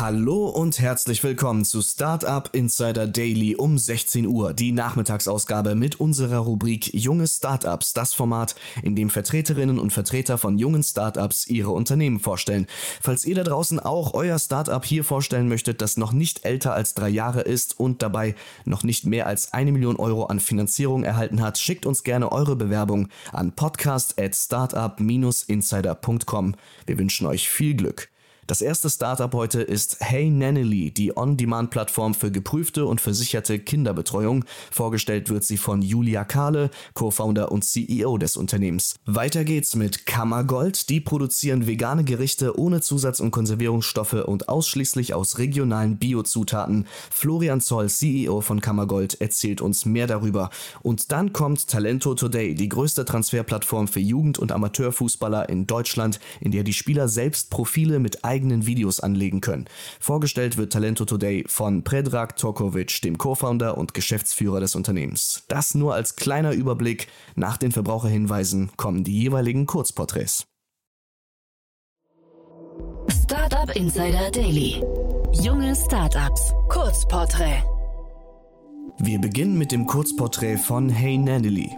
Hallo und herzlich willkommen zu Startup Insider Daily um 16 Uhr, die Nachmittagsausgabe mit unserer Rubrik Junge Startups, das Format, in dem Vertreterinnen und Vertreter von jungen Startups ihre Unternehmen vorstellen. Falls ihr da draußen auch euer Startup hier vorstellen möchtet, das noch nicht älter als drei Jahre ist und dabei noch nicht mehr als eine Million Euro an Finanzierung erhalten hat, schickt uns gerne eure Bewerbung an podcast at startup-insider.com. Wir wünschen euch viel Glück. Das erste Startup heute ist Hey Nanny, die On-Demand-Plattform für geprüfte und versicherte Kinderbetreuung. Vorgestellt wird sie von Julia Kahle, Co-Founder und CEO des Unternehmens. Weiter geht's mit Kammergold. Die produzieren vegane Gerichte ohne Zusatz- und Konservierungsstoffe und ausschließlich aus regionalen Biozutaten. Florian Zoll, CEO von Kammergold, erzählt uns mehr darüber. Und dann kommt Talento Today, die größte Transferplattform für Jugend- und Amateurfußballer in Deutschland, in der die Spieler selbst Profile mit eigenen Videos anlegen können. Vorgestellt wird Talento Today von Predrag Tokovic, dem Co-Founder und Geschäftsführer des Unternehmens. Das nur als kleiner Überblick. Nach den Verbraucherhinweisen kommen die jeweiligen Kurzporträts. Startup Insider Daily. Junge Startups. Kurzporträt. Wir beginnen mit dem Kurzporträt von Hey Nandily.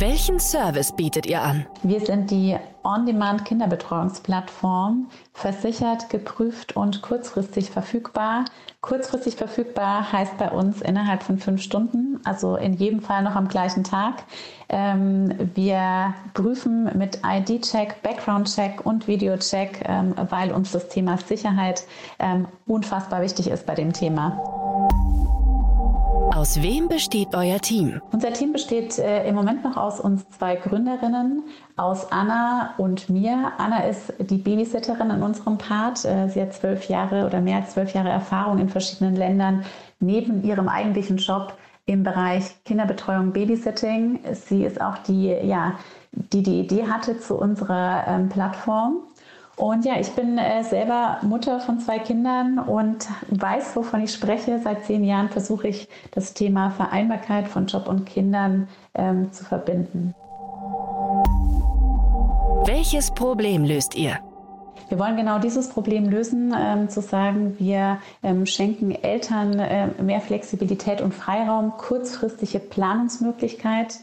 Welchen Service bietet ihr an? Wir sind die On-Demand-Kinderbetreuungsplattform, versichert, geprüft und kurzfristig verfügbar. Kurzfristig verfügbar heißt bei uns innerhalb von fünf Stunden, also in jedem Fall noch am gleichen Tag. Ähm, wir prüfen mit ID-Check, Background-Check und Video-Check, ähm, weil uns das Thema Sicherheit ähm, unfassbar wichtig ist bei dem Thema. Aus wem besteht euer Team? Unser Team besteht äh, im Moment noch aus uns zwei Gründerinnen, aus Anna und mir. Anna ist die Babysitterin in unserem Part. Äh, sie hat zwölf Jahre oder mehr als zwölf Jahre Erfahrung in verschiedenen Ländern neben ihrem eigentlichen Job im Bereich Kinderbetreuung, Babysitting. Sie ist auch die, ja, die die Idee hatte zu unserer ähm, Plattform. Und ja, ich bin äh, selber Mutter von zwei Kindern und weiß, wovon ich spreche. Seit zehn Jahren versuche ich, das Thema Vereinbarkeit von Job und Kindern ähm, zu verbinden. Welches Problem löst ihr? Wir wollen genau dieses Problem lösen, ähm, zu sagen, wir ähm, schenken Eltern äh, mehr Flexibilität und Freiraum, kurzfristige Planungsmöglichkeit.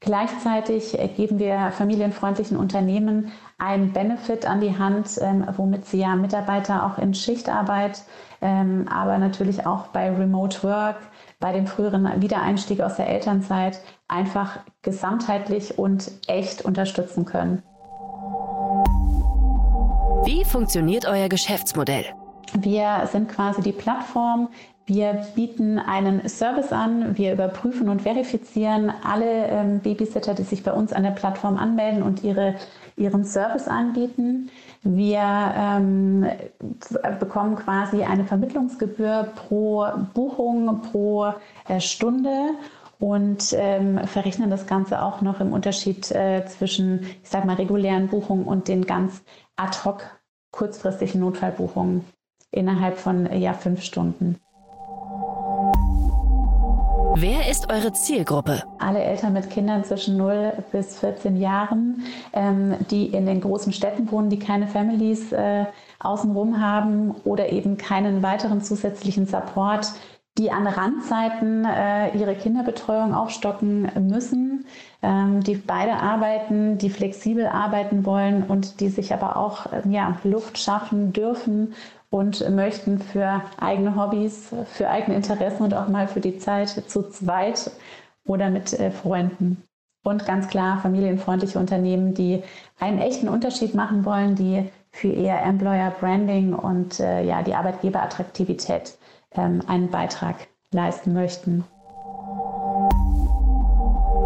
Gleichzeitig geben wir familienfreundlichen Unternehmen einen Benefit an die Hand, ähm, womit sie ja Mitarbeiter auch in Schichtarbeit, ähm, aber natürlich auch bei Remote Work, bei dem früheren Wiedereinstieg aus der Elternzeit einfach gesamtheitlich und echt unterstützen können. Wie funktioniert euer Geschäftsmodell? Wir sind quasi die Plattform, wir bieten einen Service an. Wir überprüfen und verifizieren alle ähm, Babysitter, die sich bei uns an der Plattform anmelden und ihre, ihren Service anbieten. Wir ähm, bekommen quasi eine Vermittlungsgebühr pro Buchung, pro äh, Stunde und ähm, verrechnen das Ganze auch noch im Unterschied äh, zwischen, ich sag mal, regulären Buchungen und den ganz ad hoc kurzfristigen Notfallbuchungen innerhalb von ja, fünf Stunden. Wer ist eure Zielgruppe? Alle Eltern mit Kindern zwischen 0 bis 14 Jahren, ähm, die in den großen Städten wohnen, die keine Families äh, außenrum haben oder eben keinen weiteren zusätzlichen Support, die an Randzeiten äh, ihre Kinderbetreuung aufstocken müssen, ähm, die beide arbeiten, die flexibel arbeiten wollen und die sich aber auch äh, ja, Luft schaffen dürfen und möchten für eigene Hobbys, für eigene Interessen und auch mal für die Zeit zu zweit oder mit äh, Freunden. Und ganz klar familienfreundliche Unternehmen, die einen echten Unterschied machen wollen, die für ihr Employer Branding und äh, ja, die Arbeitgeberattraktivität ähm, einen Beitrag leisten möchten.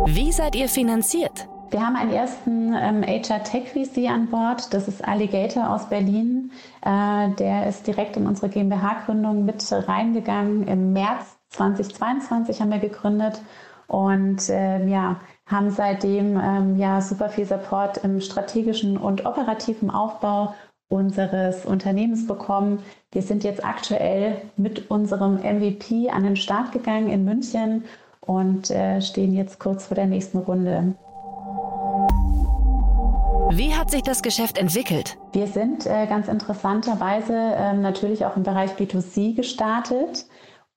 Wie seid ihr finanziert? Wir haben einen ersten ähm, HR Tech VC an Bord. Das ist Alligator aus Berlin. Äh, der ist direkt in unsere GmbH-Gründung mit reingegangen. Im März 2022 haben wir gegründet und äh, ja, haben seitdem ähm, ja super viel Support im strategischen und operativen Aufbau unseres Unternehmens bekommen. Wir sind jetzt aktuell mit unserem MVP an den Start gegangen in München und äh, stehen jetzt kurz vor der nächsten Runde. Wie hat sich das Geschäft entwickelt? Wir sind äh, ganz interessanterweise äh, natürlich auch im Bereich B2C gestartet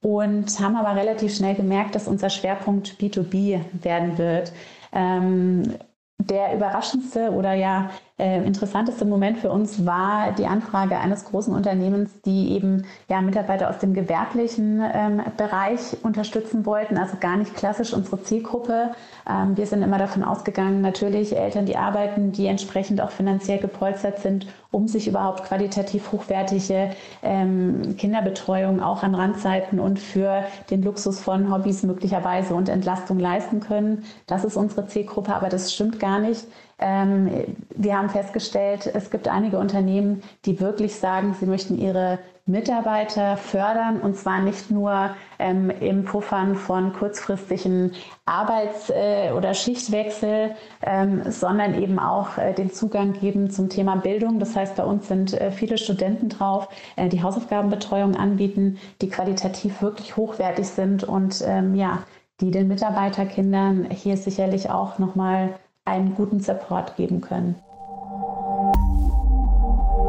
und haben aber relativ schnell gemerkt, dass unser Schwerpunkt B2B werden wird. Ähm, der überraschendste oder ja äh, interessanteste Moment für uns war die Anfrage eines großen Unternehmens, die eben ja, Mitarbeiter aus dem gewerblichen ähm, Bereich unterstützen wollten, also gar nicht klassisch unsere Zielgruppe. Ähm, wir sind immer davon ausgegangen, natürlich Eltern, die arbeiten, die entsprechend auch finanziell gepolstert sind, um sich überhaupt qualitativ hochwertige ähm, Kinderbetreuung auch an Randzeiten und für den Luxus von Hobbys möglicherweise und Entlastung leisten können. Das ist unsere Zielgruppe, aber das stimmt gar nicht. Ähm, wir haben festgestellt, es gibt einige Unternehmen, die wirklich sagen, sie möchten ihre Mitarbeiter fördern und zwar nicht nur ähm, im Puffern von kurzfristigen Arbeits- äh, oder Schichtwechsel, ähm, sondern eben auch äh, den Zugang geben zum Thema Bildung. Das heißt, bei uns sind äh, viele Studenten drauf, äh, die Hausaufgabenbetreuung anbieten, die qualitativ wirklich hochwertig sind und ähm, ja, die den Mitarbeiterkindern hier sicherlich auch nochmal einen guten Support geben können.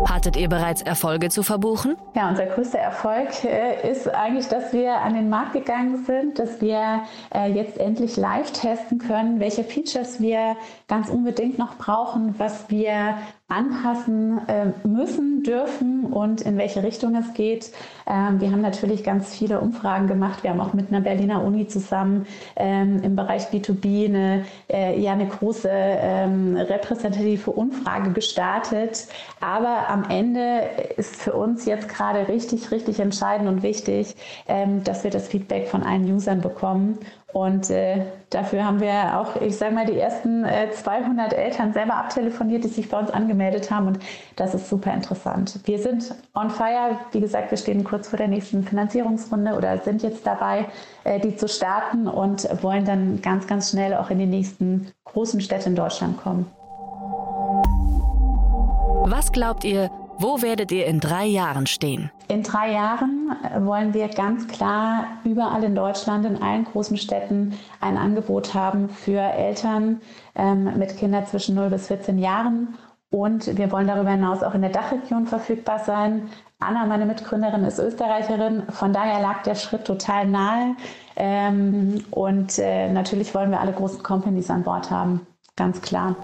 Hattet ihr bereits Erfolge zu verbuchen? Ja, unser größter Erfolg äh, ist eigentlich, dass wir an den Markt gegangen sind, dass wir äh, jetzt endlich live testen können, welche Features wir ganz unbedingt noch brauchen, was wir anpassen äh, müssen, dürfen und in welche Richtung es geht. Ähm, wir haben natürlich ganz viele Umfragen gemacht. Wir haben auch mit einer Berliner Uni zusammen ähm, im Bereich B2B eine, äh, ja, eine große ähm, repräsentative Umfrage gestartet. Aber am Ende ist für uns jetzt gerade richtig, richtig entscheidend und wichtig, ähm, dass wir das Feedback von allen Usern bekommen und äh, dafür haben wir auch, ich sage mal, die ersten äh, 200 Eltern selber abtelefoniert, die sich bei uns angemeldet haben. Und das ist super interessant. Wir sind on fire. Wie gesagt, wir stehen kurz vor der nächsten Finanzierungsrunde oder sind jetzt dabei, äh, die zu starten und wollen dann ganz, ganz schnell auch in die nächsten großen Städte in Deutschland kommen. Was glaubt ihr, wo werdet ihr in drei Jahren stehen? In drei Jahren äh, wollen wir ganz klar überall in Deutschland, in allen großen Städten, ein Angebot haben für Eltern ähm, mit Kindern zwischen 0 bis 14 Jahren. Und wir wollen darüber hinaus auch in der Dachregion verfügbar sein. Anna, meine Mitgründerin, ist Österreicherin. Von daher lag der Schritt total nahe. Ähm, und äh, natürlich wollen wir alle großen Companies an Bord haben. Ganz klar.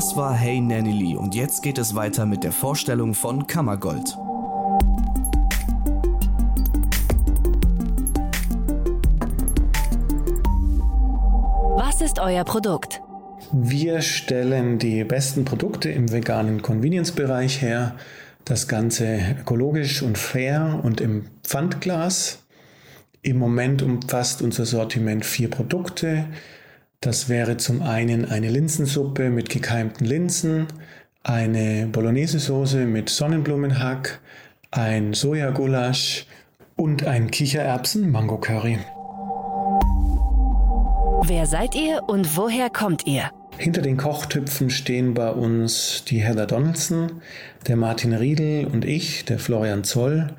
Das war Hey Nanny und jetzt geht es weiter mit der Vorstellung von Kammergold. Was ist euer Produkt? Wir stellen die besten Produkte im veganen Convenience-Bereich her. Das Ganze ökologisch und fair und im Pfandglas. Im Moment umfasst unser Sortiment vier Produkte. Das wäre zum einen eine Linsensuppe mit gekeimten Linsen, eine Bolognese-Soße mit Sonnenblumenhack, ein Sojagulasch und ein Kichererbsen-Mango-Curry. Wer seid ihr und woher kommt ihr? Hinter den Kochtöpfen stehen bei uns die Heather Donaldson, der Martin Riedel und ich, der Florian Zoll.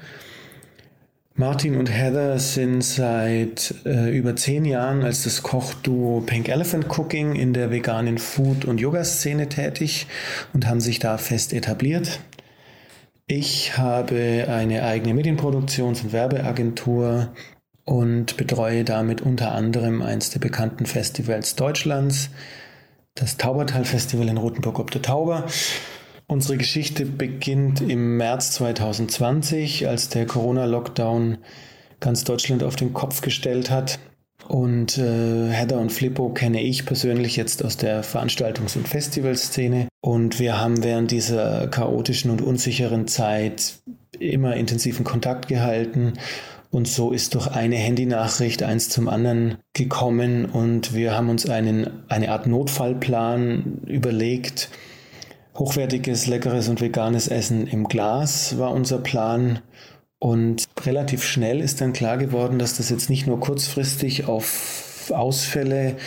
Martin und Heather sind seit äh, über zehn Jahren als das Kochduo Pink Elephant Cooking in der veganen Food- und Yoga-Szene tätig und haben sich da fest etabliert. Ich habe eine eigene Medienproduktions- und Werbeagentur und betreue damit unter anderem eines der bekannten Festivals Deutschlands, das Taubertal Festival in Rothenburg ob der Tauber Unsere Geschichte beginnt im März 2020, als der Corona-Lockdown ganz Deutschland auf den Kopf gestellt hat. Und äh, Heather und Flippo kenne ich persönlich jetzt aus der Veranstaltungs- und Festivalszene. Und wir haben während dieser chaotischen und unsicheren Zeit immer intensiven Kontakt gehalten. Und so ist durch eine Handynachricht eins zum anderen gekommen und wir haben uns einen, eine Art Notfallplan überlegt, hochwertiges, leckeres und veganes Essen im Glas war unser Plan. Und relativ schnell ist dann klar geworden, dass das jetzt nicht nur kurzfristig auf Ausfälle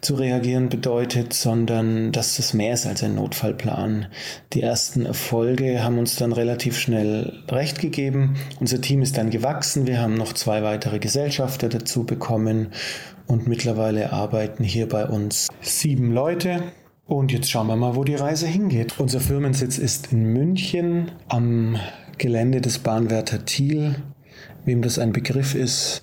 zu reagieren bedeutet, sondern dass es mehr ist als ein Notfallplan. Die ersten Erfolge haben uns dann relativ schnell recht gegeben. Unser Team ist dann gewachsen. Wir haben noch zwei weitere Gesellschafter dazu bekommen und mittlerweile arbeiten hier bei uns sieben Leute. Und jetzt schauen wir mal, wo die Reise hingeht. Unser Firmensitz ist in München am Gelände des Bahnwärter Thiel. Wem das ein Begriff ist,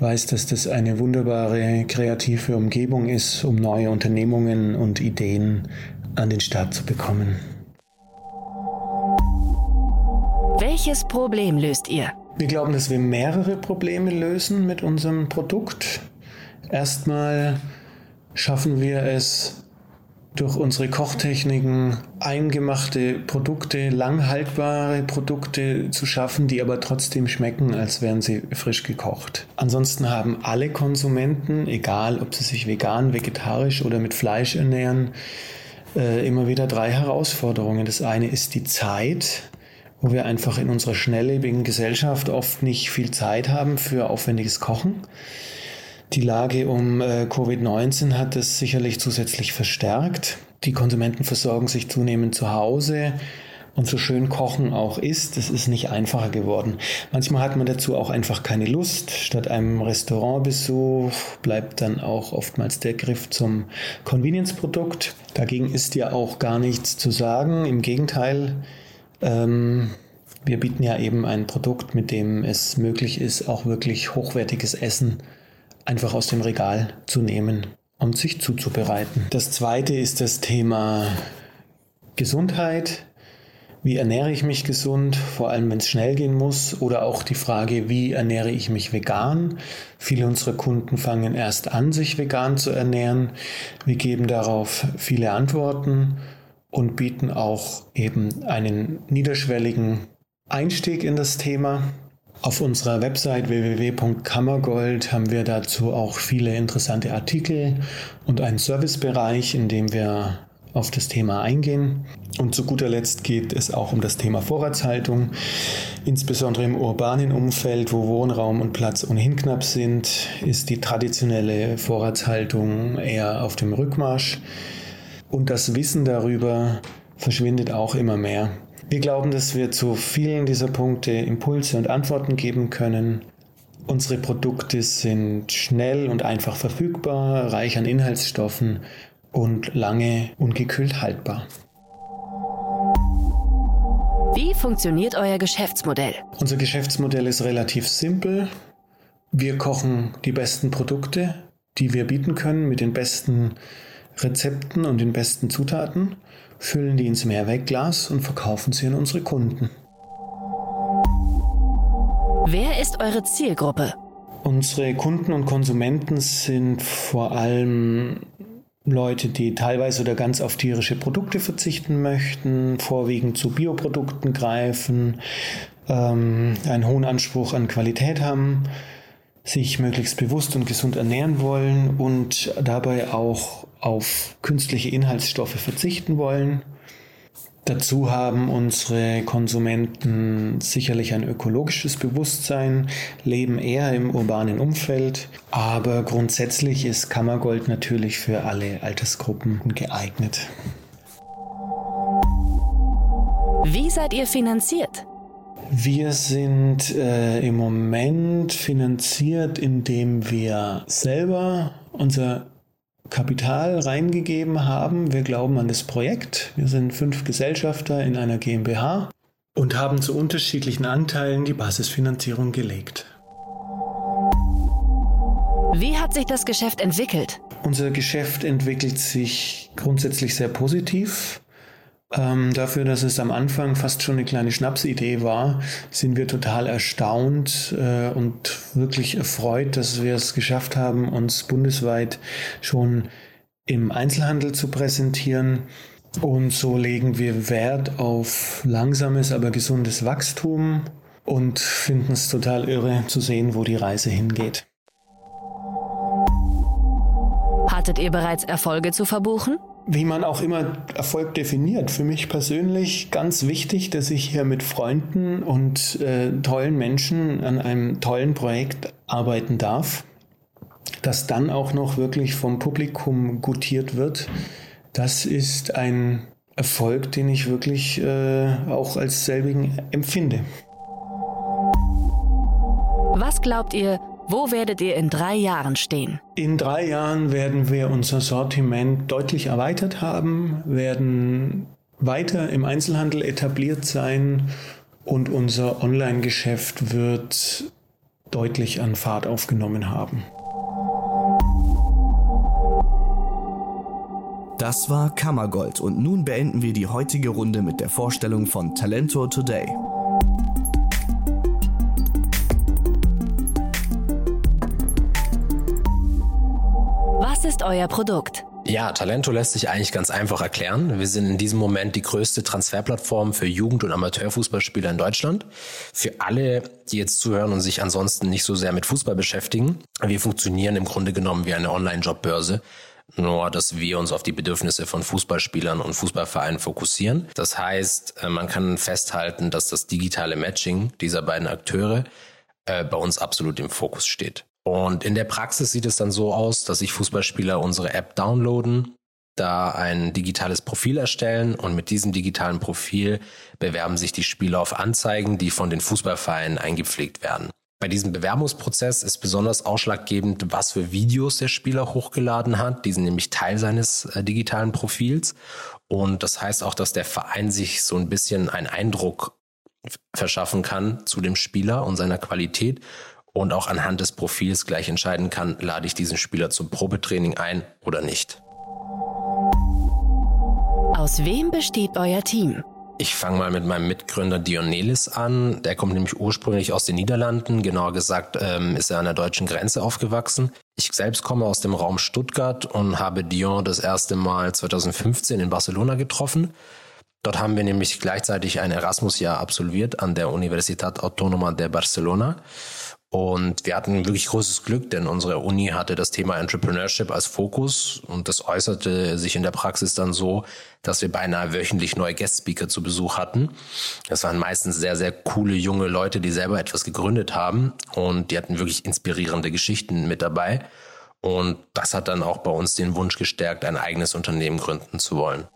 weiß, dass das eine wunderbare kreative Umgebung ist, um neue Unternehmungen und Ideen an den Start zu bekommen. Welches Problem löst ihr? Wir glauben, dass wir mehrere Probleme lösen mit unserem Produkt. Erstmal schaffen wir es, durch unsere Kochtechniken eingemachte Produkte, langhaltbare Produkte zu schaffen, die aber trotzdem schmecken, als wären sie frisch gekocht. Ansonsten haben alle Konsumenten, egal ob sie sich vegan, vegetarisch oder mit Fleisch ernähren, äh, immer wieder drei Herausforderungen. Das eine ist die Zeit, wo wir einfach in unserer schnelllebigen Gesellschaft oft nicht viel Zeit haben für aufwendiges Kochen. Die Lage um äh, Covid-19 hat es sicherlich zusätzlich verstärkt. Die Konsumenten versorgen sich zunehmend zu Hause. Und so schön Kochen auch ist, es ist nicht einfacher geworden. Manchmal hat man dazu auch einfach keine Lust. Statt einem Restaurantbesuch bleibt dann auch oftmals der Griff zum Convenience-Produkt. Dagegen ist ja auch gar nichts zu sagen. Im Gegenteil, ähm, wir bieten ja eben ein Produkt, mit dem es möglich ist, auch wirklich hochwertiges Essen einfach aus dem Regal zu nehmen und sich zuzubereiten. Das zweite ist das Thema Gesundheit. Wie ernähre ich mich gesund, vor allem wenn es schnell gehen muss? Oder auch die Frage, wie ernähre ich mich vegan? Viele unserer Kunden fangen erst an, sich vegan zu ernähren. Wir geben darauf viele Antworten und bieten auch eben einen niederschwelligen Einstieg in das Thema. Auf unserer Website www.kammergold haben wir dazu auch viele interessante Artikel und einen Servicebereich, in dem wir auf das Thema eingehen. Und zu guter Letzt geht es auch um das Thema Vorratshaltung, insbesondere im urbanen Umfeld, wo Wohnraum und Platz ohnehin knapp sind, ist die traditionelle Vorratshaltung eher auf dem Rückmarsch und das Wissen darüber verschwindet auch immer mehr. Wir glauben, dass wir zu vielen dieser Punkte Impulse und Antworten geben können. Unsere Produkte sind schnell und einfach verfügbar, reich an Inhaltsstoffen und lange ungekühlt haltbar. Wie funktioniert euer Geschäftsmodell? Unser Geschäftsmodell ist relativ simpel. Wir kochen die besten Produkte, die wir bieten können, mit den besten Rezepten und den besten Zutaten füllen die ins Mehrwegglas und verkaufen sie an unsere Kunden. Wer ist eure Zielgruppe? Unsere Kunden und Konsumenten sind vor allem Leute, die teilweise oder ganz auf tierische Produkte verzichten möchten, vorwiegend zu Bioprodukten greifen, ähm, einen hohen Anspruch an Qualität haben, sich möglichst bewusst und gesund ernähren wollen und dabei auch auf künstliche Inhaltsstoffe verzichten wollen. Dazu haben unsere Konsumenten sicherlich ein ökologisches Bewusstsein, leben eher im urbanen Umfeld, aber grundsätzlich ist Kammergold natürlich für alle Altersgruppen geeignet. Wie seid ihr finanziert? Wir sind äh, im Moment finanziert, indem wir selber unser Kapital reingegeben haben. Wir glauben an das Projekt. Wir sind fünf Gesellschafter in einer GmbH und haben zu unterschiedlichen Anteilen die Basisfinanzierung gelegt. Wie hat sich das Geschäft entwickelt? Unser Geschäft entwickelt sich grundsätzlich sehr positiv. Ähm, dafür, dass es am Anfang fast schon eine kleine Schnapsidee war, sind wir total erstaunt äh, und wirklich erfreut, dass wir es geschafft haben, uns bundesweit schon im Einzelhandel zu präsentieren. Und so legen wir Wert auf langsames, aber gesundes Wachstum und finden es total irre zu sehen, wo die Reise hingeht. Hattet ihr bereits Erfolge zu verbuchen? Wie man auch immer Erfolg definiert. Für mich persönlich ganz wichtig, dass ich hier mit Freunden und äh, tollen Menschen an einem tollen Projekt arbeiten darf. das dann auch noch wirklich vom Publikum gutiert wird, das ist ein Erfolg, den ich wirklich äh, auch als selbigen empfinde. Was glaubt ihr, wo werdet ihr in drei Jahren stehen? In drei Jahren werden wir unser Sortiment deutlich erweitert haben, werden weiter im Einzelhandel etabliert sein und unser Online-Geschäft wird deutlich an Fahrt aufgenommen haben. Das war Kammergold und nun beenden wir die heutige Runde mit der Vorstellung von Talento Today. Euer Produkt? Ja, Talento lässt sich eigentlich ganz einfach erklären. Wir sind in diesem Moment die größte Transferplattform für Jugend- und Amateurfußballspieler in Deutschland. Für alle, die jetzt zuhören und sich ansonsten nicht so sehr mit Fußball beschäftigen. Wir funktionieren im Grunde genommen wie eine Online-Jobbörse. Nur, dass wir uns auf die Bedürfnisse von Fußballspielern und Fußballvereinen fokussieren. Das heißt, äh, man kann festhalten, dass das digitale Matching dieser beiden Akteure äh, bei uns absolut im Fokus steht. Und in der Praxis sieht es dann so aus, dass sich Fußballspieler unsere App downloaden, da ein digitales Profil erstellen und mit diesem digitalen Profil bewerben sich die Spieler auf Anzeigen, die von den Fußballvereinen eingepflegt werden. Bei diesem Bewerbungsprozess ist besonders ausschlaggebend, was für Videos der Spieler hochgeladen hat. Die sind nämlich Teil seines äh, digitalen Profils. Und das heißt auch, dass der Verein sich so ein bisschen einen Eindruck verschaffen kann zu dem Spieler und seiner Qualität und auch anhand des Profils gleich entscheiden kann, lade ich diesen Spieler zum Probetraining ein oder nicht. Aus wem besteht euer Team? Ich fange mal mit meinem Mitgründer Dionelis an. Der kommt nämlich ursprünglich aus den Niederlanden. Genauer gesagt ähm, ist er an der deutschen Grenze aufgewachsen. Ich selbst komme aus dem Raum Stuttgart und habe Dion das erste Mal 2015 in Barcelona getroffen. Dort haben wir nämlich gleichzeitig ein Erasmus-Jahr absolviert an der Universitat Autónoma de Barcelona. Und wir hatten wirklich großes Glück, denn unsere Uni hatte das Thema Entrepreneurship als Fokus und das äußerte sich in der Praxis dann so, dass wir beinahe wöchentlich neue Guest-Speaker zu Besuch hatten. Das waren meistens sehr, sehr coole junge Leute, die selber etwas gegründet haben und die hatten wirklich inspirierende Geschichten mit dabei. Und das hat dann auch bei uns den Wunsch gestärkt, ein eigenes Unternehmen gründen zu wollen.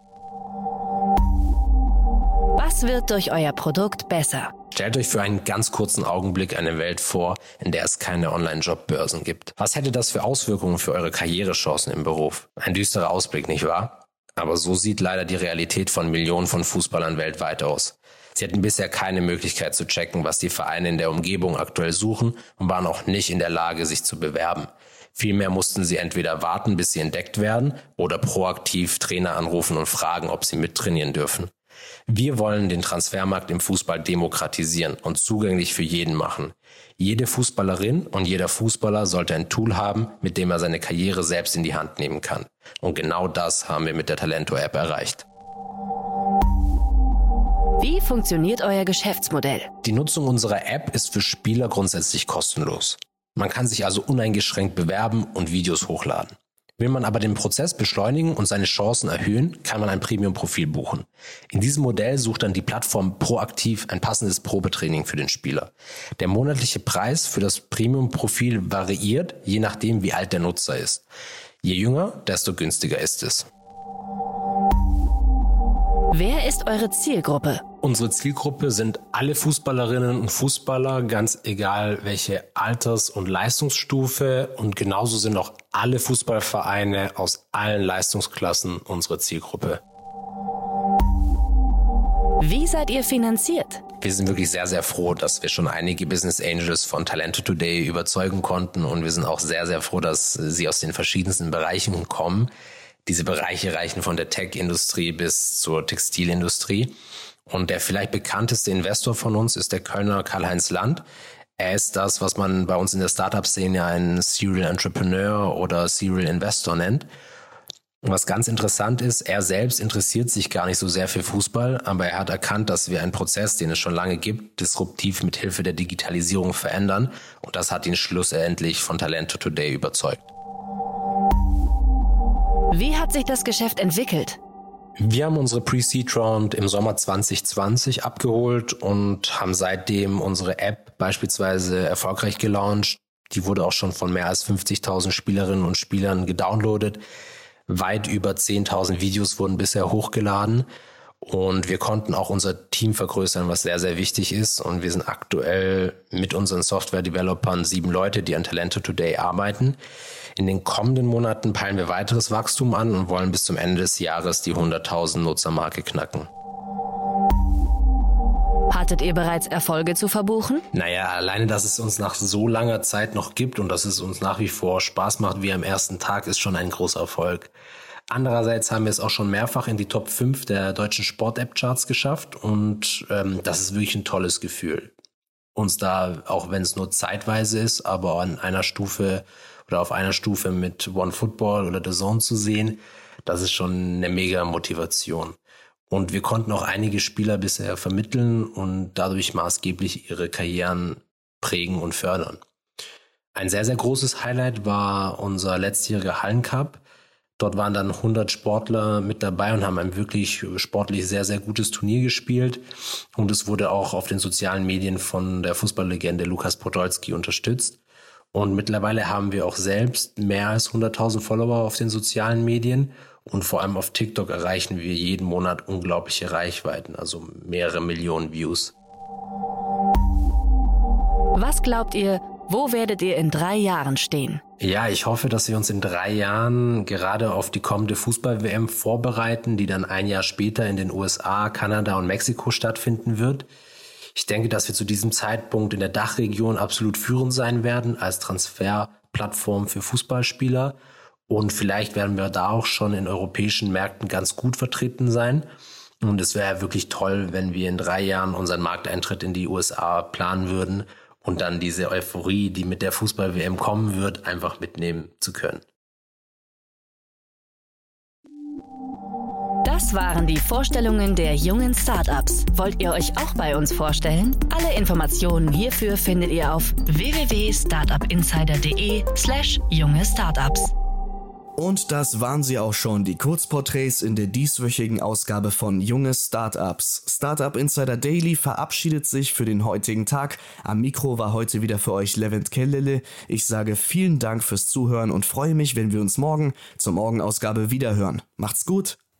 Was wird durch euer Produkt besser? Stellt euch für einen ganz kurzen Augenblick eine Welt vor, in der es keine Online-Jobbörsen gibt. Was hätte das für Auswirkungen für eure Karrierechancen im Beruf? Ein düsterer Ausblick, nicht wahr? Aber so sieht leider die Realität von Millionen von Fußballern weltweit aus. Sie hatten bisher keine Möglichkeit zu checken, was die Vereine in der Umgebung aktuell suchen und waren auch nicht in der Lage, sich zu bewerben. Vielmehr mussten sie entweder warten, bis sie entdeckt werden, oder proaktiv Trainer anrufen und fragen, ob sie mittrainieren dürfen. Wir wollen den Transfermarkt im Fußball demokratisieren und zugänglich für jeden machen. Jede Fußballerin und jeder Fußballer sollte ein Tool haben, mit dem er seine Karriere selbst in die Hand nehmen kann. Und genau das haben wir mit der Talento-App erreicht. Wie funktioniert euer Geschäftsmodell? Die Nutzung unserer App ist für Spieler grundsätzlich kostenlos. Man kann sich also uneingeschränkt bewerben und Videos hochladen. Will man aber den Prozess beschleunigen und seine Chancen erhöhen, kann man ein Premium-Profil buchen. In diesem Modell sucht dann die Plattform proaktiv ein passendes Probetraining für den Spieler. Der monatliche Preis für das Premium-Profil variiert, je nachdem, wie alt der Nutzer ist. Je jünger, desto günstiger ist es. Wer ist eure Zielgruppe? Unsere Zielgruppe sind alle Fußballerinnen und Fußballer, ganz egal welche Alters- und Leistungsstufe. Und genauso sind auch alle Fußballvereine aus allen Leistungsklassen unsere Zielgruppe. Wie seid ihr finanziert? Wir sind wirklich sehr, sehr froh, dass wir schon einige Business Angels von Talente Today überzeugen konnten und wir sind auch sehr, sehr froh, dass sie aus den verschiedensten Bereichen kommen. Diese Bereiche reichen von der Tech-Industrie bis zur Textilindustrie. Und der vielleicht bekannteste Investor von uns ist der Kölner Karl-Heinz Land. Er ist das, was man bei uns in der Startup-Szene einen Serial Entrepreneur oder Serial Investor nennt. Was ganz interessant ist, er selbst interessiert sich gar nicht so sehr für Fußball, aber er hat erkannt, dass wir einen Prozess, den es schon lange gibt, disruptiv mit Hilfe der Digitalisierung verändern. Und das hat ihn schlussendlich von Talento Today überzeugt. Hat sich das Geschäft entwickelt? Wir haben unsere Pre-Seed Round im Sommer 2020 abgeholt und haben seitdem unsere App beispielsweise erfolgreich gelauncht. Die wurde auch schon von mehr als 50.000 Spielerinnen und Spielern gedownloadet. Weit über 10.000 Videos wurden bisher hochgeladen. Und wir konnten auch unser Team vergrößern, was sehr, sehr wichtig ist. Und wir sind aktuell mit unseren Software-Developern sieben Leute, die an Talente Today arbeiten. In den kommenden Monaten peilen wir weiteres Wachstum an und wollen bis zum Ende des Jahres die 100.000 Nutzermarke knacken. Hattet ihr bereits Erfolge zu verbuchen? Naja, alleine, dass es uns nach so langer Zeit noch gibt und dass es uns nach wie vor Spaß macht wie am ersten Tag, ist schon ein großer Erfolg. Andererseits haben wir es auch schon mehrfach in die Top 5 der deutschen Sport-App-Charts geschafft und ähm, das ist wirklich ein tolles Gefühl. Uns da, auch wenn es nur zeitweise ist, aber an einer Stufe oder auf einer Stufe mit One Football oder The Zone zu sehen, das ist schon eine mega Motivation. Und wir konnten auch einige Spieler bisher vermitteln und dadurch maßgeblich ihre Karrieren prägen und fördern. Ein sehr, sehr großes Highlight war unser letztjähriger Hallencup. Dort waren dann 100 Sportler mit dabei und haben ein wirklich sportlich sehr, sehr gutes Turnier gespielt. Und es wurde auch auf den sozialen Medien von der Fußballlegende Lukas Podolski unterstützt. Und mittlerweile haben wir auch selbst mehr als 100.000 Follower auf den sozialen Medien. Und vor allem auf TikTok erreichen wir jeden Monat unglaubliche Reichweiten, also mehrere Millionen Views. Was glaubt ihr, wo werdet ihr in drei Jahren stehen? Ja, ich hoffe, dass wir uns in drei Jahren gerade auf die kommende Fußball-WM vorbereiten, die dann ein Jahr später in den USA, Kanada und Mexiko stattfinden wird. Ich denke, dass wir zu diesem Zeitpunkt in der Dachregion absolut führend sein werden als Transferplattform für Fußballspieler. Und vielleicht werden wir da auch schon in europäischen Märkten ganz gut vertreten sein. Und es wäre wirklich toll, wenn wir in drei Jahren unseren Markteintritt in die USA planen würden und dann diese Euphorie, die mit der Fußball-WM kommen wird, einfach mitnehmen zu können. Das waren die Vorstellungen der jungen Startups. Wollt ihr euch auch bei uns vorstellen? Alle Informationen hierfür findet ihr auf www.startupinsider.de/slash junge Startups. Und das waren sie auch schon, die Kurzporträts in der dieswöchigen Ausgabe von Junge Startups. Startup Insider Daily verabschiedet sich für den heutigen Tag. Am Mikro war heute wieder für euch Levent Kellele. Ich sage vielen Dank fürs Zuhören und freue mich, wenn wir uns morgen zur Morgenausgabe wiederhören. Macht's gut